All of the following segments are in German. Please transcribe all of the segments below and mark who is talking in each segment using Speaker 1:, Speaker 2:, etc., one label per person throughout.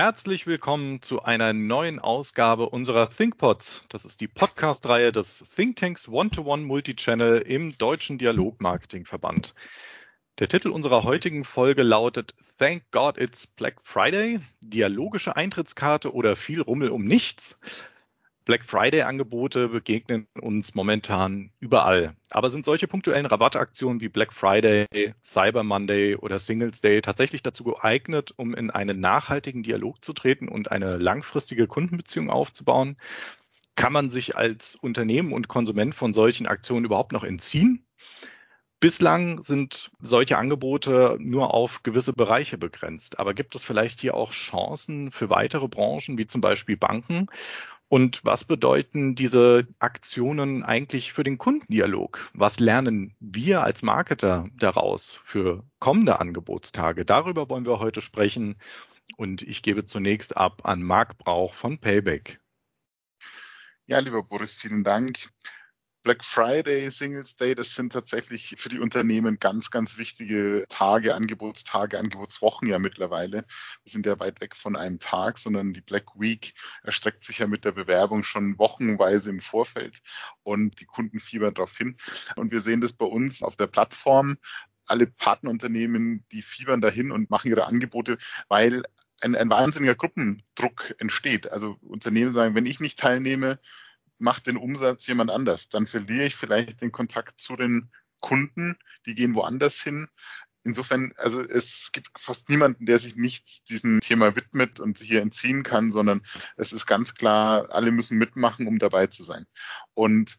Speaker 1: Herzlich willkommen zu einer neuen Ausgabe unserer ThinkPods. Das ist die Podcast-Reihe des Thinktanks One-to-One Multichannel im Deutschen Dialogmarketingverband. Der Titel unserer heutigen Folge lautet Thank God It's Black Friday, dialogische Eintrittskarte oder viel Rummel um nichts. Black Friday-Angebote begegnen uns momentan überall. Aber sind solche punktuellen Rabattaktionen wie Black Friday, Cyber Monday oder Singles Day tatsächlich dazu geeignet, um in einen nachhaltigen Dialog zu treten und eine langfristige Kundenbeziehung aufzubauen? Kann man sich als Unternehmen und Konsument von solchen Aktionen überhaupt noch entziehen? Bislang sind solche Angebote nur auf gewisse Bereiche begrenzt. Aber gibt es vielleicht hier auch Chancen für weitere Branchen, wie zum Beispiel Banken? Und was bedeuten diese Aktionen eigentlich für den Kundendialog? Was lernen wir als Marketer daraus für kommende Angebotstage? Darüber wollen wir heute sprechen. Und ich gebe zunächst ab an Marc Brauch von Payback.
Speaker 2: Ja, lieber Boris, vielen Dank. Black Friday, Singles Day, das sind tatsächlich für die Unternehmen ganz, ganz wichtige Tage, Angebotstage, Angebotswochen ja mittlerweile. Wir sind ja weit weg von einem Tag, sondern die Black Week erstreckt sich ja mit der Bewerbung schon wochenweise im Vorfeld und die Kunden fiebern darauf hin. Und wir sehen das bei uns auf der Plattform. Alle Partnerunternehmen, die fiebern dahin und machen ihre Angebote, weil ein, ein wahnsinniger Gruppendruck entsteht. Also Unternehmen sagen, wenn ich nicht teilnehme, macht den Umsatz jemand anders. Dann verliere ich vielleicht den Kontakt zu den Kunden, die gehen woanders hin. Insofern, also es gibt fast niemanden, der sich nicht diesem Thema widmet und hier entziehen kann, sondern es ist ganz klar, alle müssen mitmachen, um dabei zu sein. Und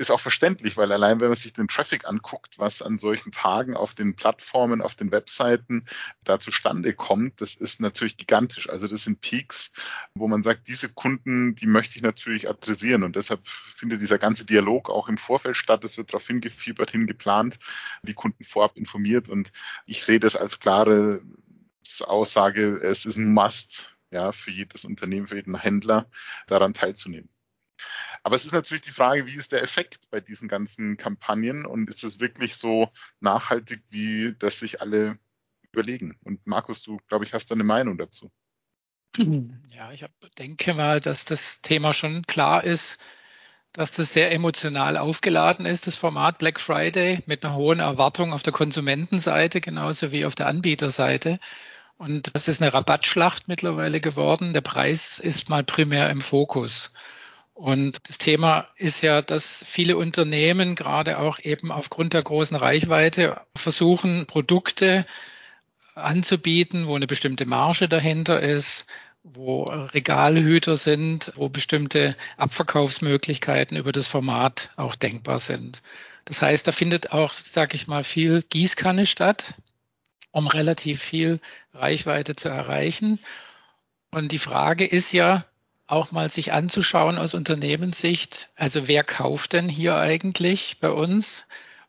Speaker 2: ist auch verständlich, weil allein wenn man sich den Traffic anguckt, was an solchen Tagen auf den Plattformen, auf den Webseiten da zustande kommt, das ist natürlich gigantisch. Also das sind Peaks, wo man sagt, diese Kunden, die möchte ich natürlich adressieren und deshalb findet dieser ganze Dialog auch im Vorfeld statt. Es wird darauf hingefiebert, hingeplant, die Kunden vorab informiert und ich sehe das als klare Aussage, es ist ein Must, ja, für jedes Unternehmen, für jeden Händler daran teilzunehmen. Aber es ist natürlich die Frage, wie ist der Effekt bei diesen ganzen Kampagnen und ist es wirklich so nachhaltig, wie das sich alle überlegen? Und Markus, du, glaube ich, hast da eine Meinung dazu.
Speaker 3: Ja, ich hab, denke mal, dass das Thema schon klar ist, dass das sehr emotional aufgeladen ist, das Format Black Friday, mit einer hohen Erwartung auf der Konsumentenseite genauso wie auf der Anbieterseite. Und das ist eine Rabattschlacht mittlerweile geworden. Der Preis ist mal primär im Fokus. Und das Thema ist ja, dass viele Unternehmen gerade auch eben aufgrund der großen Reichweite versuchen, Produkte anzubieten, wo eine bestimmte Marge dahinter ist, wo Regalhüter sind, wo bestimmte Abverkaufsmöglichkeiten über das Format auch denkbar sind. Das heißt, da findet auch, sage ich mal, viel Gießkanne statt, um relativ viel Reichweite zu erreichen. Und die Frage ist ja, auch mal sich anzuschauen aus Unternehmenssicht. Also wer kauft denn hier eigentlich bei uns?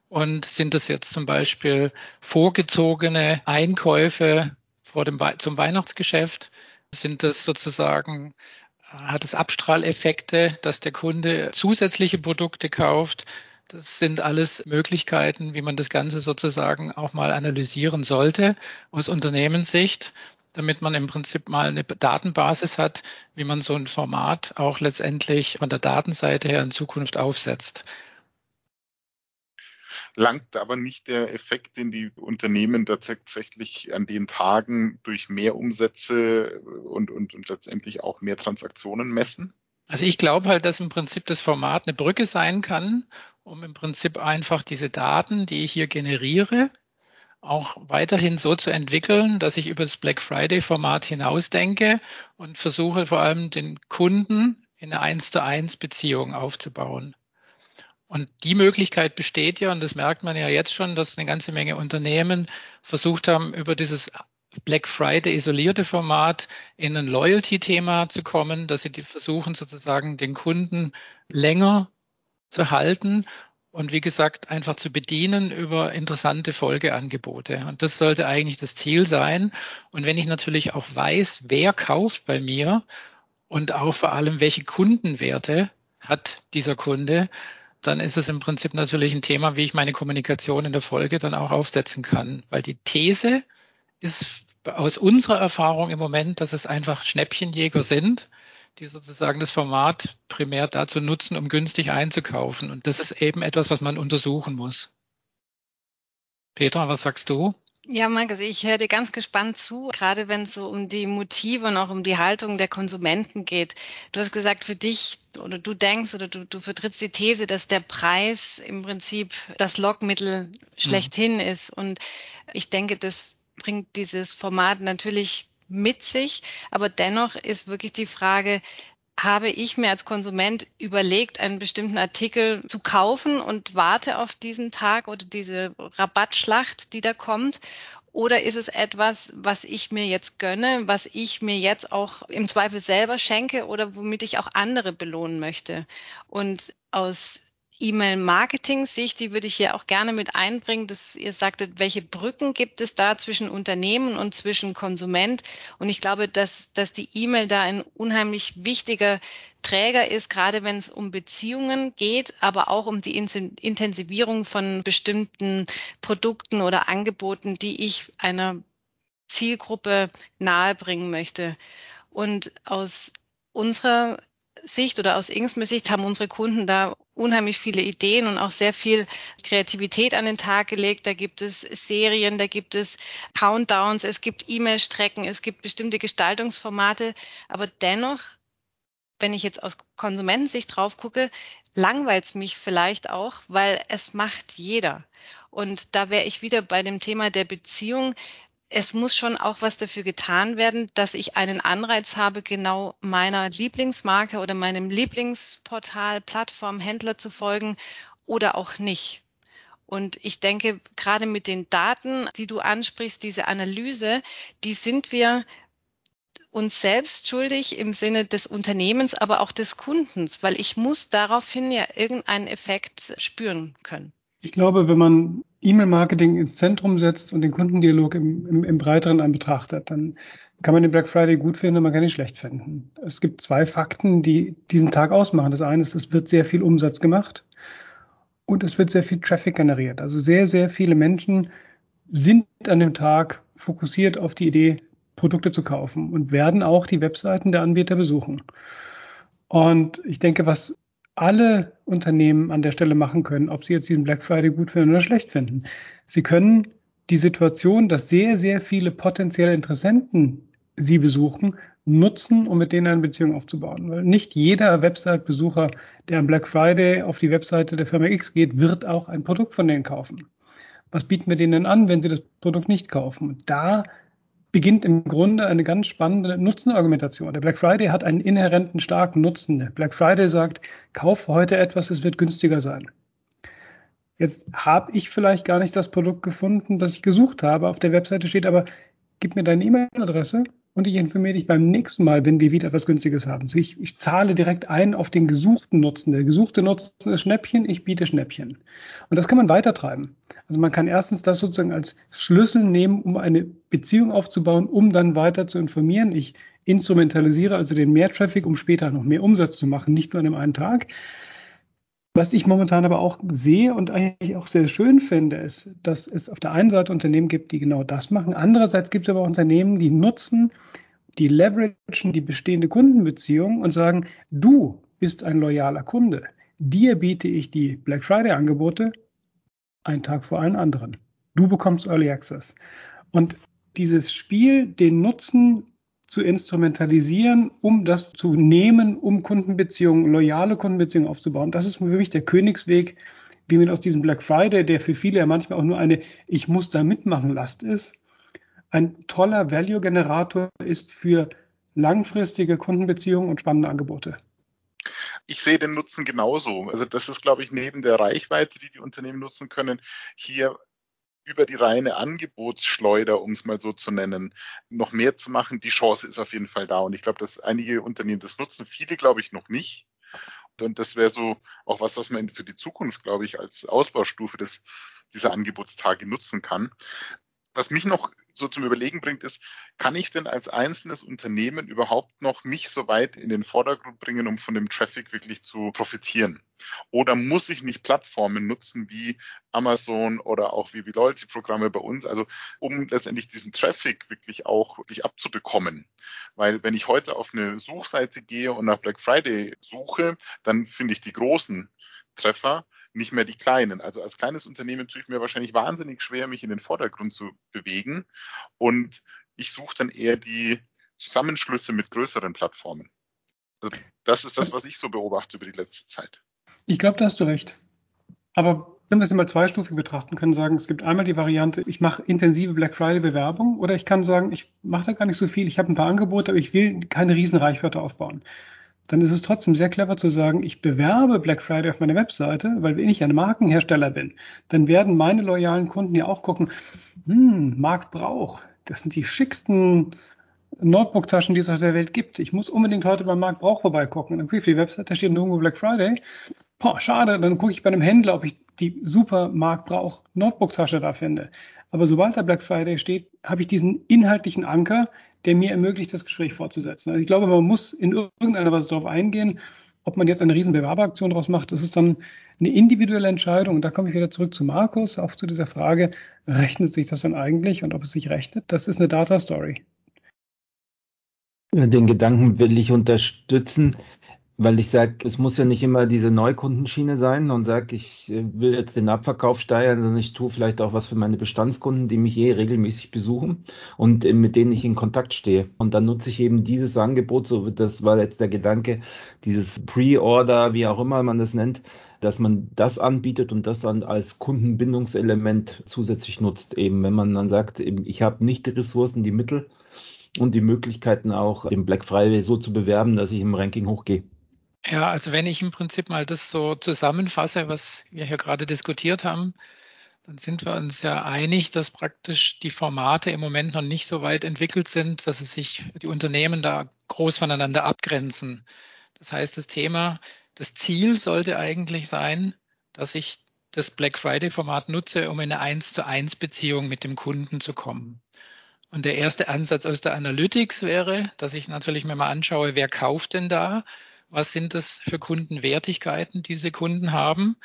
Speaker 3: Und sind das jetzt zum Beispiel vorgezogene Einkäufe vor dem, zum Weihnachtsgeschäft? Sind das sozusagen, hat es Abstrahleffekte, dass der Kunde zusätzliche Produkte kauft? Das sind alles Möglichkeiten, wie man das Ganze sozusagen auch mal analysieren sollte aus Unternehmenssicht damit man im Prinzip mal eine Datenbasis hat, wie man so ein Format auch letztendlich von der Datenseite her in Zukunft aufsetzt.
Speaker 2: Langt aber nicht der Effekt, den die Unternehmen tatsächlich an den Tagen durch mehr Umsätze und, und, und letztendlich auch mehr Transaktionen messen?
Speaker 3: Also ich glaube halt, dass im Prinzip das Format eine Brücke sein kann, um im Prinzip einfach diese Daten, die ich hier generiere, auch weiterhin so zu entwickeln, dass ich über das Black Friday-Format hinausdenke und versuche vor allem den Kunden in eine 1 zu 1 Beziehung aufzubauen. Und die Möglichkeit besteht ja, und das merkt man ja jetzt schon, dass eine ganze Menge Unternehmen versucht haben, über dieses Black Friday isolierte Format in ein Loyalty-Thema zu kommen, dass sie versuchen sozusagen den Kunden länger zu halten und wie gesagt einfach zu bedienen über interessante Folgeangebote. Und das sollte eigentlich das Ziel sein. Und wenn ich natürlich auch weiß, wer kauft bei mir und auch vor allem, welche Kundenwerte hat dieser Kunde, dann ist es im Prinzip natürlich ein Thema, wie ich meine Kommunikation in der Folge dann auch aufsetzen kann. Weil die These ist aus unserer Erfahrung im Moment, dass es einfach Schnäppchenjäger sind, die sozusagen das Format primär dazu nutzen, um günstig einzukaufen. Und das ist eben etwas, was man untersuchen muss. Petra, was sagst du?
Speaker 4: Ja, Markus, ich höre dir ganz gespannt zu, gerade wenn es so um die Motive und auch um die Haltung der Konsumenten geht. Du hast gesagt, für dich oder du denkst oder du, du vertrittst die These, dass der Preis im Prinzip das Lockmittel schlechthin mhm. ist. Und ich denke, das bringt dieses Format natürlich mit sich. Aber dennoch ist wirklich die Frage, habe ich mir als Konsument überlegt, einen bestimmten Artikel zu kaufen und warte auf diesen Tag oder diese Rabattschlacht, die da kommt? Oder ist es etwas, was ich mir jetzt gönne, was ich mir jetzt auch im Zweifel selber schenke oder womit ich auch andere belohnen möchte? Und aus E-Mail-Marketing-Sicht, die würde ich hier auch gerne mit einbringen, dass ihr sagtet, welche Brücken gibt es da zwischen Unternehmen und zwischen Konsument? Und ich glaube, dass, dass die E-Mail da ein unheimlich wichtiger Träger ist, gerade wenn es um Beziehungen geht, aber auch um die Intensivierung von bestimmten Produkten oder Angeboten, die ich einer Zielgruppe nahebringen möchte. Und aus unserer Sicht oder aus Inksmir Sicht haben unsere Kunden da unheimlich viele Ideen und auch sehr viel Kreativität an den Tag gelegt. Da gibt es Serien, da gibt es Countdowns, es gibt E-Mail-Strecken, es gibt bestimmte Gestaltungsformate. Aber dennoch, wenn ich jetzt aus Konsumentensicht drauf gucke, langweilt es mich vielleicht auch, weil es macht jeder. Und da wäre ich wieder bei dem Thema der Beziehung es muss schon auch was dafür getan werden, dass ich einen Anreiz habe, genau meiner Lieblingsmarke oder meinem Lieblingsportal, Plattform, Händler zu folgen oder auch nicht. Und ich denke, gerade mit den Daten, die du ansprichst, diese Analyse, die sind wir uns selbst schuldig im Sinne des Unternehmens, aber auch des Kundens, weil ich muss daraufhin ja irgendeinen Effekt spüren können.
Speaker 5: Ich glaube, wenn man E-Mail-Marketing ins Zentrum setzt und den Kundendialog im, im, im breiteren an betrachtet, dann kann man den Black Friday gut finden, man kann ihn schlecht finden. Es gibt zwei Fakten, die diesen Tag ausmachen. Das eine ist, es wird sehr viel Umsatz gemacht und es wird sehr viel Traffic generiert. Also sehr, sehr viele Menschen sind an dem Tag fokussiert auf die Idee, Produkte zu kaufen und werden auch die Webseiten der Anbieter besuchen. Und ich denke, was alle Unternehmen an der Stelle machen können, ob sie jetzt diesen Black Friday gut finden oder schlecht finden. Sie können die Situation, dass sehr, sehr viele potenzielle Interessenten sie besuchen, nutzen, um mit denen eine Beziehung aufzubauen. Weil nicht jeder Website-Besucher, der am Black Friday auf die Webseite der Firma X geht, wird auch ein Produkt von denen kaufen. Was bieten wir denen an, wenn sie das Produkt nicht kaufen? Da beginnt im Grunde eine ganz spannende Nutzenargumentation. Der Black Friday hat einen inhärenten starken Nutzen. Der Black Friday sagt, kauf heute etwas, es wird günstiger sein. Jetzt habe ich vielleicht gar nicht das Produkt gefunden, das ich gesucht habe. Auf der Webseite steht aber, gib mir deine E-Mail-Adresse und ich informiere dich beim nächsten Mal, wenn wir wieder etwas Günstiges haben. Ich, ich, zahle direkt ein auf den gesuchten Nutzen. Der gesuchte Nutzen ist Schnäppchen, ich biete Schnäppchen. Und das kann man weitertreiben. Also man kann erstens das sozusagen als Schlüssel nehmen, um eine Beziehung aufzubauen, um dann weiter zu informieren. Ich instrumentalisiere also den Mehrtraffic, um später noch mehr Umsatz zu machen, nicht nur an einem einen Tag. Was ich momentan aber auch sehe und eigentlich auch sehr schön finde, ist, dass es auf der einen Seite Unternehmen gibt, die genau das machen. Andererseits gibt es aber auch Unternehmen, die nutzen, die leveragen die bestehende Kundenbeziehung und sagen, du bist ein loyaler Kunde. Dir biete ich die Black Friday Angebote einen Tag vor allen anderen. Du bekommst Early Access. Und dieses Spiel, den Nutzen zu instrumentalisieren, um das zu nehmen, um Kundenbeziehungen, loyale Kundenbeziehungen aufzubauen. Das ist für mich der Königsweg, wie man aus diesem Black Friday, der für viele ja manchmal auch nur eine Ich muss da mitmachen Last ist, ein toller Value-Generator ist für langfristige Kundenbeziehungen und spannende Angebote.
Speaker 2: Ich sehe den Nutzen genauso. Also das ist, glaube ich, neben der Reichweite, die die Unternehmen nutzen können, hier über die reine Angebotsschleuder, um es mal so zu nennen, noch mehr zu machen. Die Chance ist auf jeden Fall da. Und ich glaube, dass einige Unternehmen das nutzen, viele glaube ich noch nicht. Und das wäre so auch was, was man für die Zukunft, glaube ich, als Ausbaustufe des, dieser Angebotstage nutzen kann. Was mich noch so zum Überlegen bringt, ist, kann ich denn als einzelnes Unternehmen überhaupt noch mich so weit in den Vordergrund bringen, um von dem Traffic wirklich zu profitieren? Oder muss ich nicht Plattformen nutzen wie Amazon oder auch wie, wie Loyalty-Programme bei uns, also um letztendlich diesen Traffic wirklich auch wirklich abzubekommen? Weil wenn ich heute auf eine Suchseite gehe und nach Black Friday suche, dann finde ich die großen Treffer nicht mehr die kleinen. Also als kleines Unternehmen tue ich mir wahrscheinlich wahnsinnig schwer, mich in den Vordergrund zu bewegen. Und ich suche dann eher die Zusammenschlüsse mit größeren Plattformen. Also das ist das, was ich so beobachte über die letzte Zeit.
Speaker 5: Ich glaube, da hast du recht. Aber wenn wir es immer zweistufig betrachten, können sagen, es gibt einmal die Variante, ich mache intensive Black Friday Bewerbung oder ich kann sagen, ich mache da gar nicht so viel, ich habe ein paar Angebote, aber ich will keine riesen Reichweite aufbauen dann ist es trotzdem sehr clever zu sagen, ich bewerbe Black Friday auf meiner Webseite, weil wenn ich ein Markenhersteller bin, dann werden meine loyalen Kunden ja auch gucken, hm, Marktbrauch, das sind die schicksten Notebook-Taschen, die es auf der Welt gibt. Ich muss unbedingt heute beim Marktbrauch vorbeigucken. Und dann gucke ich auf die Webseite, da steht nirgendwo Black Friday. Boah, schade, dann gucke ich bei einem Händler, ob ich die super Marktbrauch Notebook-Tasche da finde. Aber sobald da Black Friday steht, habe ich diesen inhaltlichen Anker, der mir ermöglicht, das Gespräch fortzusetzen. Also ich glaube, man muss in irgendeiner Weise darauf eingehen, ob man jetzt eine riesen Bewerberaktion daraus macht, das ist dann eine individuelle Entscheidung. Und da komme ich wieder zurück zu Markus, auch zu dieser Frage, rechnet sich das denn eigentlich und ob es sich rechnet? Das ist eine Data Story.
Speaker 6: Den Gedanken will ich unterstützen weil ich sage, es muss ja nicht immer diese Neukundenschiene sein und sage, ich äh, will jetzt den Abverkauf steigern, sondern ich tue vielleicht auch was für meine Bestandskunden, die mich eh regelmäßig besuchen und äh, mit denen ich in Kontakt stehe. Und dann nutze ich eben dieses Angebot, so das war jetzt der Gedanke, dieses Pre-Order, wie auch immer man das nennt, dass man das anbietet und das dann als Kundenbindungselement zusätzlich nutzt. Eben, wenn man dann sagt, ich habe nicht die Ressourcen, die Mittel und die Möglichkeiten auch, den Black Friday so zu bewerben, dass ich im Ranking hochgehe.
Speaker 3: Ja, also wenn ich im Prinzip mal das so zusammenfasse, was wir hier gerade diskutiert haben, dann sind wir uns ja einig, dass praktisch die Formate im Moment noch nicht so weit entwickelt sind, dass es sich die Unternehmen da groß voneinander abgrenzen. Das heißt, das Thema, das Ziel sollte eigentlich sein, dass ich das Black Friday Format nutze, um in eine 1 zu 1 Beziehung mit dem Kunden zu kommen. Und der erste Ansatz aus der Analytics wäre, dass ich natürlich mir mal anschaue, wer kauft denn da? Was sind das für Kundenwertigkeiten, die diese Kunden haben?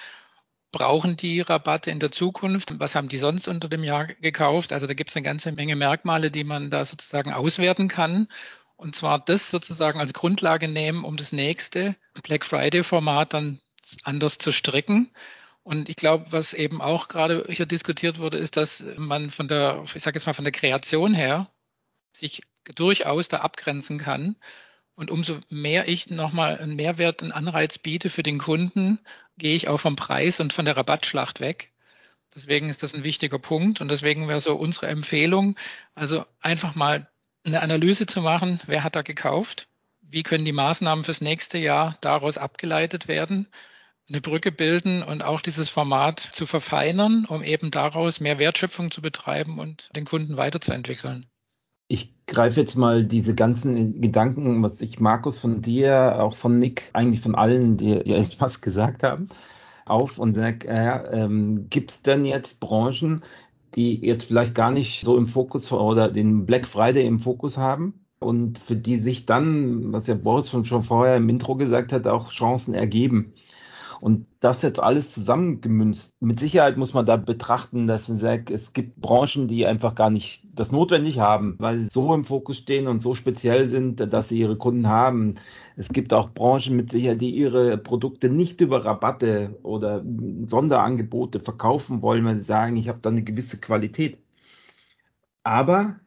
Speaker 3: Brauchen die Rabatte in der Zukunft? Was haben die sonst unter dem Jahr gekauft? Also da gibt es eine ganze Menge Merkmale, die man da sozusagen auswerten kann. Und zwar das sozusagen als Grundlage nehmen, um das nächste Black Friday-Format dann anders zu stricken. Und ich glaube, was eben auch gerade hier diskutiert wurde, ist, dass man von der, ich sage jetzt mal von der Kreation her, sich durchaus da abgrenzen kann und umso mehr ich nochmal einen Mehrwert, einen Anreiz biete für den Kunden, gehe ich auch vom Preis und von der Rabattschlacht weg. Deswegen ist das ein wichtiger Punkt und deswegen wäre so unsere Empfehlung, also einfach mal eine Analyse zu machen, wer hat da gekauft, wie können die Maßnahmen fürs nächste Jahr daraus abgeleitet werden, eine Brücke bilden und auch dieses Format zu verfeinern, um eben daraus mehr Wertschöpfung zu betreiben und den Kunden weiterzuentwickeln.
Speaker 6: Ich greife jetzt mal diese ganzen Gedanken, was ich Markus von dir, auch von Nick, eigentlich von allen, die jetzt was gesagt haben, auf und sage, äh, ähm, gibt es denn jetzt Branchen, die jetzt vielleicht gar nicht so im Fokus oder den Black Friday im Fokus haben und für die sich dann, was ja Boris schon vorher im Intro gesagt hat, auch Chancen ergeben? Und das jetzt alles zusammengemünzt. Mit Sicherheit muss man da betrachten, dass man sagt, es gibt Branchen, die einfach gar nicht das notwendig haben, weil sie so im Fokus stehen und so speziell sind, dass sie ihre Kunden haben. Es gibt auch Branchen mit Sicherheit, die ihre Produkte nicht über Rabatte oder Sonderangebote verkaufen wollen, weil sie sagen, ich habe da eine gewisse Qualität. Aber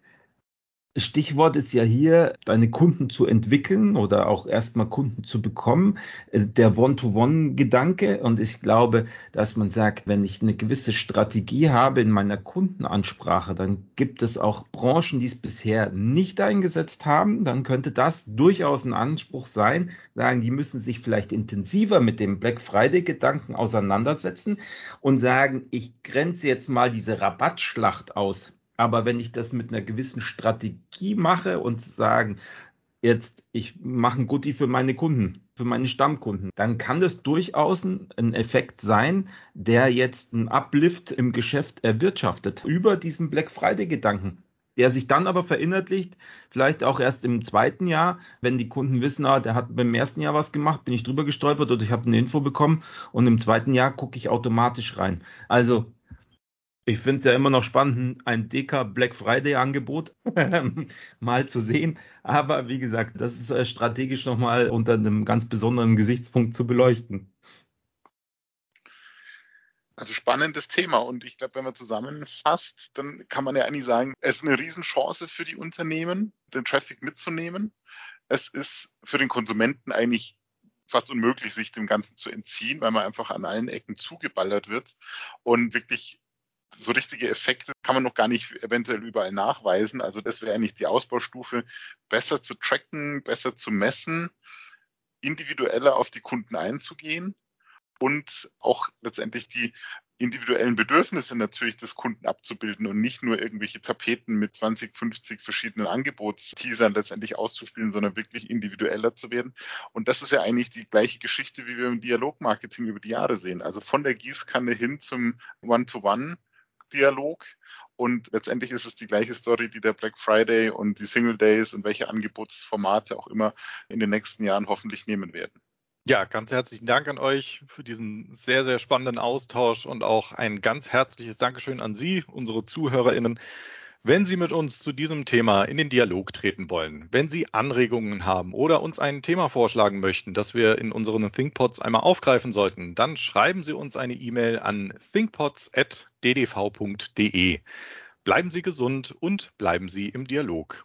Speaker 6: Stichwort ist ja hier, deine Kunden zu entwickeln oder auch erstmal Kunden zu bekommen. Äh, der One-to-One-Gedanke. Und ich glaube, dass man sagt, wenn ich eine gewisse Strategie habe in meiner Kundenansprache, dann gibt es auch Branchen, die es bisher nicht eingesetzt haben. Dann könnte das durchaus ein Anspruch sein, sagen, die müssen sich vielleicht intensiver mit dem Black Friday-Gedanken auseinandersetzen und sagen, ich grenze jetzt mal diese Rabattschlacht aus aber wenn ich das mit einer gewissen Strategie mache und sagen, jetzt ich mache ein Goodie für meine Kunden, für meine Stammkunden, dann kann das durchaus ein Effekt sein, der jetzt einen Uplift im Geschäft erwirtschaftet über diesen Black Friday Gedanken der sich dann aber verinnerlicht, vielleicht auch erst im zweiten Jahr, wenn die Kunden wissen, ah, der hat beim ersten Jahr was gemacht, bin ich drüber gestolpert oder ich habe eine Info bekommen und im zweiten Jahr gucke ich automatisch rein. Also ich finde es ja immer noch spannend, ein DK Black Friday Angebot mal zu sehen. Aber wie gesagt, das ist äh, strategisch nochmal unter einem ganz besonderen Gesichtspunkt zu beleuchten.
Speaker 2: Also spannendes Thema. Und ich glaube, wenn man zusammenfasst, dann kann man ja eigentlich sagen, es ist eine Riesenchance für die Unternehmen, den Traffic mitzunehmen. Es ist für den Konsumenten eigentlich fast unmöglich, sich dem Ganzen zu entziehen, weil man einfach an allen Ecken zugeballert wird und wirklich so richtige Effekte kann man noch gar nicht eventuell überall nachweisen. Also das wäre eigentlich die Ausbaustufe, besser zu tracken, besser zu messen, individueller auf die Kunden einzugehen und auch letztendlich die individuellen Bedürfnisse natürlich des Kunden abzubilden und nicht nur irgendwelche Tapeten mit 20, 50 verschiedenen Angebotsteasern letztendlich auszuspielen, sondern wirklich individueller zu werden. Und das ist ja eigentlich die gleiche Geschichte, wie wir im Dialogmarketing über die Jahre sehen. Also von der Gießkanne hin zum One-to-One Dialog. Und letztendlich ist es die gleiche Story, die der Black Friday und die Single Days und welche Angebotsformate auch immer in den nächsten Jahren hoffentlich nehmen werden.
Speaker 1: Ja, ganz herzlichen Dank an euch für diesen sehr, sehr spannenden Austausch und auch ein ganz herzliches Dankeschön an Sie, unsere ZuhörerInnen. Wenn Sie mit uns zu diesem Thema in den Dialog treten wollen, wenn Sie Anregungen haben oder uns ein Thema vorschlagen möchten, das wir in unseren ThinkPods einmal aufgreifen sollten, dann schreiben Sie uns eine E-Mail an thinkpods.ddv.de. Bleiben Sie gesund und bleiben Sie im Dialog.